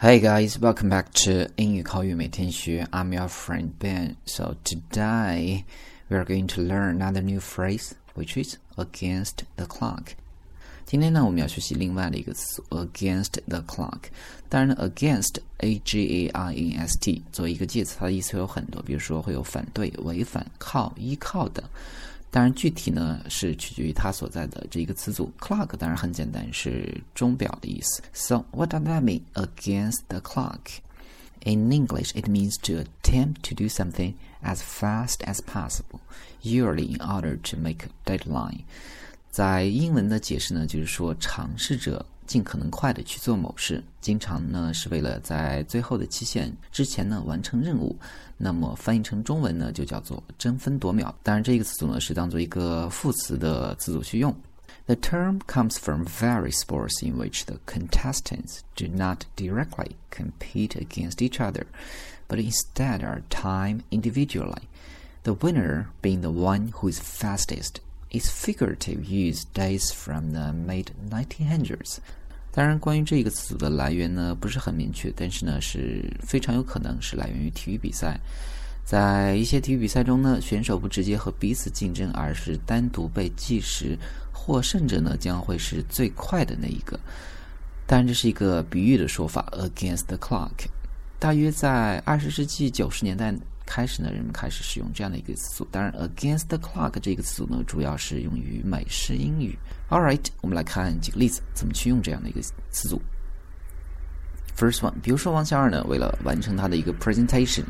Hey guys, welcome back to 英语口语每天学. I'm your friend Ben. So today we are going to learn another new phrase, which is against the clock. 今天呢，我们要学习另外的一个词，against the clock。当然呢，against a g a i n s t 作为一个介词，它的意思有很多，比如说会有反对、违反、靠、依靠等。 当然，具体呢是取决于它所在的这一个词组。Clock 当然很简单，是钟表的意思。So what does that mean? Against the clock. In English, it means to attempt to do something as fast as possible, usually in order to make a deadline. 在英文的解释呢，就是说尝试着 尽可能快的去做某事，经常呢是为了在最后的期限之前呢完成任务。那么翻译成中文呢，就叫做争分夺秒。当然，这个词组呢是当做一个副词的词组去用。The term comes from various sports in which the contestants do not directly compete against each other, but instead are timed individually. The winner being the one who is fastest. Its figurative use dates from the mid 1900s. 当然，关于这个词组的来源呢，不是很明确，但是呢，是非常有可能是来源于体育比赛。在一些体育比赛中呢，选手不直接和彼此竞争，而是单独被计时，获胜者呢将会是最快的那一个。当然，这是一个比喻的说法，against the clock。大约在二十世纪九十年代。开始呢，人们开始使用这样的一个词组。当然，against the clock 这个词组呢，主要是用于美式英语。All right，我们来看几个例子，怎么去用这样的一个词组。First one，比如说王小二呢，为了完成他的一个 presentation，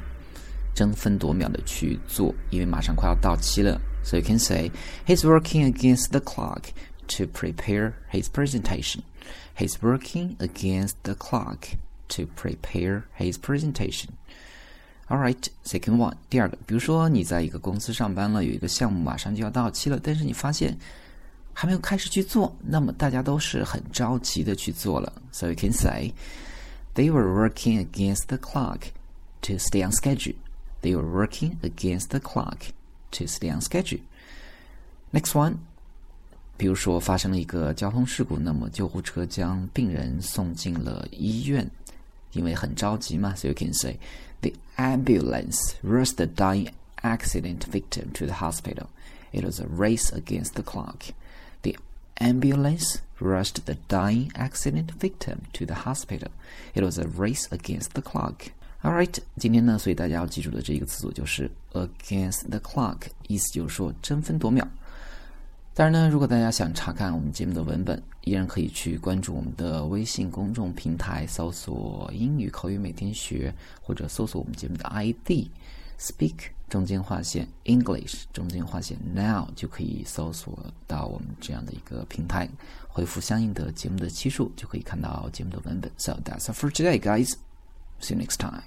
争分夺秒的去做，因为马上快要到期了。So you can say he's working against the clock to prepare his presentation. He's working against the clock to prepare his presentation. All right, second one，第二个，比如说你在一个公司上班了，有一个项目马上就要到期了，但是你发现还没有开始去做，那么大家都是很着急的去做了。So you can say they were working against the clock to stay on schedule. They were working against the clock to stay on schedule. Next one，比如说发生了一个交通事故，那么救护车将病人送进了医院，因为很着急嘛。So you can say. The ambulance rushed the dying accident victim to the hospital. It was a race against the clock. The ambulance rushed the dying accident victim to the hospital. It was a race against the clock. Alright，今天呢，所以大家要记住的这一个词组就是 against the clock，意思就是说争分夺秒。 当然呢，如果大家想查看我们节目的文本，依然可以去关注我们的微信公众平台，搜索“英语口语每天学”，或者搜索我们节目的 ID “Speak” 中间划线 “English” 中间划线 “Now”，就可以搜索到我们这样的一个平台，回复相应的节目的期数，就可以看到节目的文本。So that's all for today, guys. See you next time.